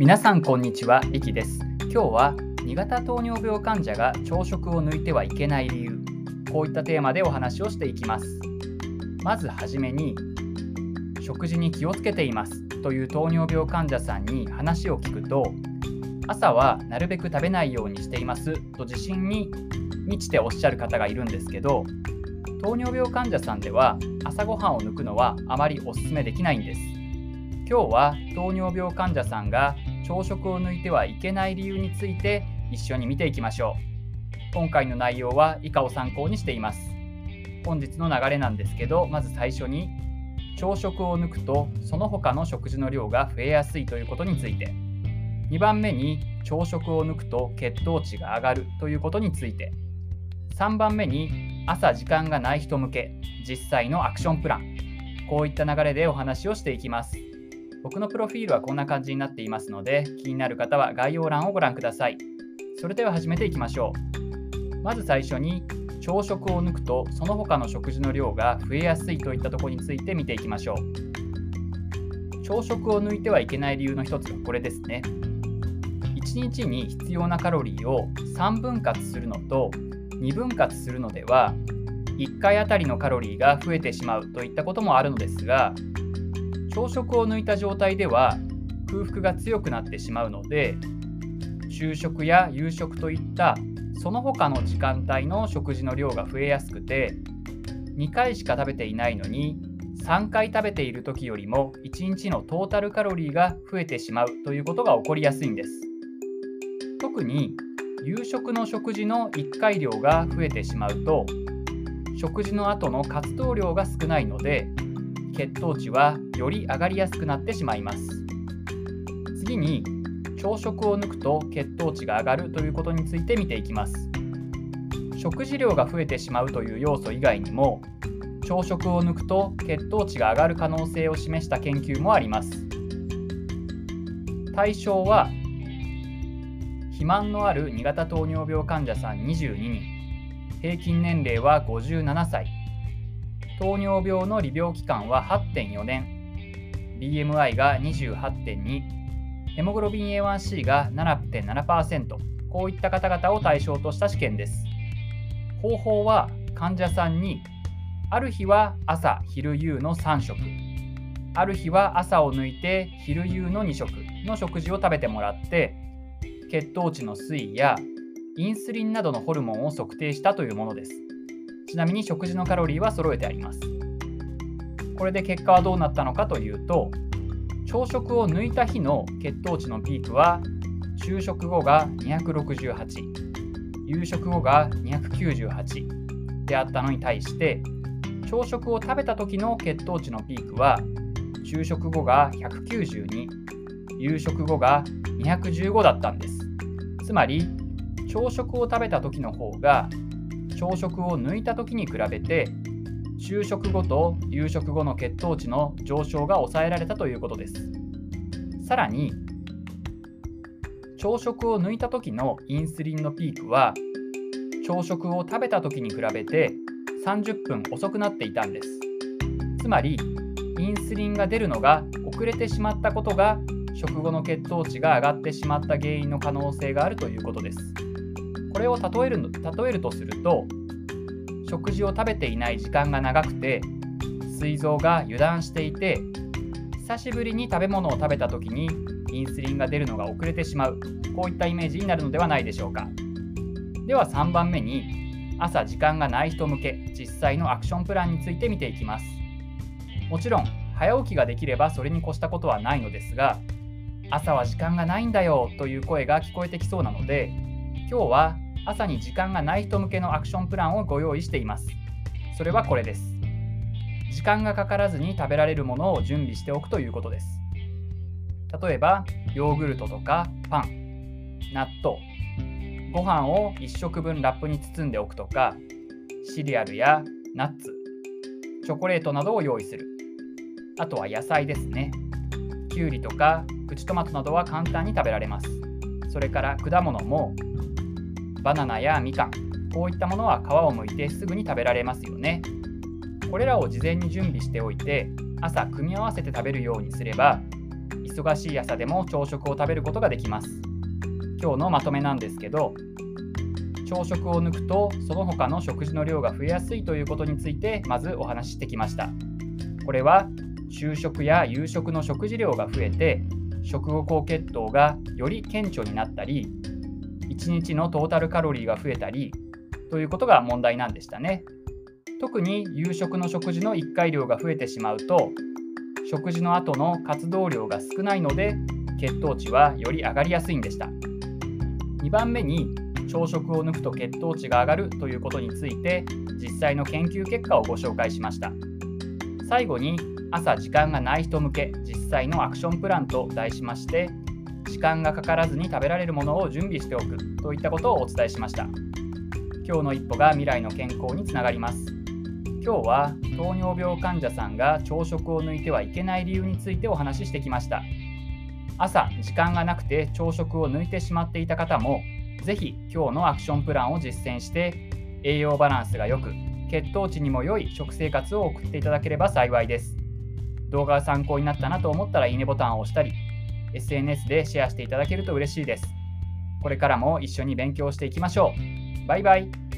皆さんこんにちは、いきです。今日は2型糖尿病患者が朝食を抜いてはいけない理由、こういったテーマでお話をしていきます。まずはじめに、食事に気をつけていますという糖尿病患者さんに話を聞くと、朝はなるべく食べないようにしていますと自信に満ちておっしゃる方がいるんですけど、糖尿病患者さんでは朝ごはんを抜くのはあまりお勧めできないんです。今日は糖尿病患者さんが朝食を抜いてはいけない理由について一緒に見ていきましょう。今回の内容は以下を参考にしています。本日の流れなんですけど、まず最初に朝食を抜くとその他の食事の量が増えやすいということについて、2番目に朝食を抜くと血糖値が上がるということについて、3番目に朝時間がない人向け実際のアクションプラン、こういった流れでお話をしていきます。僕のプロフィールはこんな感じになっていますので、気になる方は概要欄をご覧ください。それでは始めていきましょう。まず最初に、朝食を抜くとその他の食事の量が増えやすいといったところについて見ていきましょう。朝食を抜いてはいけない理由の一つがこれですね。1日に必要なカロリーを3分割するのと2分割するのでは1回あたりのカロリーが増えてしまうといったこともあるのですが朝食を抜いた状態では空腹が強くなってしまうので昼食や夕食といったその他の時間帯の食事の量が増えやすくて2回しか食べていないのに3回食べている時よりも1日のトータルカロリーが増えてしまうということが起こりやすいんです。特に夕食の食事の1回量が増えてしまうと食事の後の活動量が少ないので血糖値はより上がりやすくなってしまいます。次に朝食を抜くと血糖値が上がるということについて見ていきます。食事量が増えてしまうという要素以外にも朝食を抜くと血糖値が上がる可能性を示した研究もあります。対象は肥満のある2型糖尿病患者さん22人平均年齢は57歳。糖尿病の利病期間は8.4年 BMI が28.2ヘモグロビン A1C が7.7%こういった方々を対象とした試験です方法は患者さんにある日は朝昼夕の3食ある日は朝を抜いて昼夕の2食の食事を食べてもらって血糖値の推移やインスリンなどのホルモンを測定したというものです。ちなみに食事のカロリーは揃えてあります。これで結果はどうなったのかというと、朝食を抜いた日の血糖値のピークは、昼食後が268、夕食後が298であったのに対して、朝食を食べた時の血糖値のピークは、昼食後が192、夕食後が215だったんです。つまり朝食を食べた時の方が朝食を抜いた時に比べて昼食後と夕食後の血糖値の上昇が抑えられたということですさらに朝食を抜いた時のインスリンのピークは朝食を食べた時に比べて30分遅くなっていたんですつまりインスリンが出るのが遅れてしまったことが食後の血糖値が上がってしまった原因の可能性があるということです。これを例える例えるとすると食事を食べていない時間が長くて膵臓が油断していて久しぶりに食べ物を食べた時にインスリンが出るのが遅れてしまうこういったイメージになるのではないでしょうか。では3番目に朝時間がない人向け実際のアクションプランについて見ていきます。もちろん早起きができればそれに越したことはないのですが朝は時間がないんだよという声が聞こえてきそうなので今日は朝に時間がない人向けのアクションプランをご用意しています。それはこれです。時間がかからずに食べられるものを準備しておくということです。例えばヨーグルトとかパン納豆。ご飯を1食分ラップに包んでおくとかシリアルやナッツ。チョコレートなどを用意する。あとは野菜ですね。きゅうりとかプチトマトなどは簡単に食べられます。それから果物もバナナやみかん、こういったものは皮を剥いてすぐに食べられますよね。これらを事前に準備しておいて朝組み合わせて食べるようにすれば忙しい朝でも朝食を食べることができます今日のまとめなんですけど朝食を抜くとその他の食事の量が増えやすいということについてまずお話ししてきましたこれは昼食や夕食の食事量が増えて食後高血糖がより顕著になったり1日のトータルカロリーが増えたりということが問題なんでしたね。特に夕食の食事の1回量が増えてしまうと食事の後の活動量が少ないので血糖値はより上がりやすいんでした。2番目に朝食を抜くと血糖値が上がるということについて実際の研究結果をご紹介しました。最後に朝時間がない人向け実際のアクションプランと題しまして時間がかからずに食べられるものを準備しておくといったことをお伝えしました。今日の一歩が未来の健康につながります。今日は糖尿病患者さんが朝食を抜いてはいけない理由についてお話ししてきました。朝時間がなくて朝食を抜いてしまっていた方もぜひ今日のアクションプランを実践して栄養バランスが良く血糖値にも良い食生活を送っていただければ幸いです。動画が参考になったなと思ったらいいねボタンを押したり SNS でシェアしていただけると嬉しいです。これからも一緒に勉強していきましょう。バイバイ。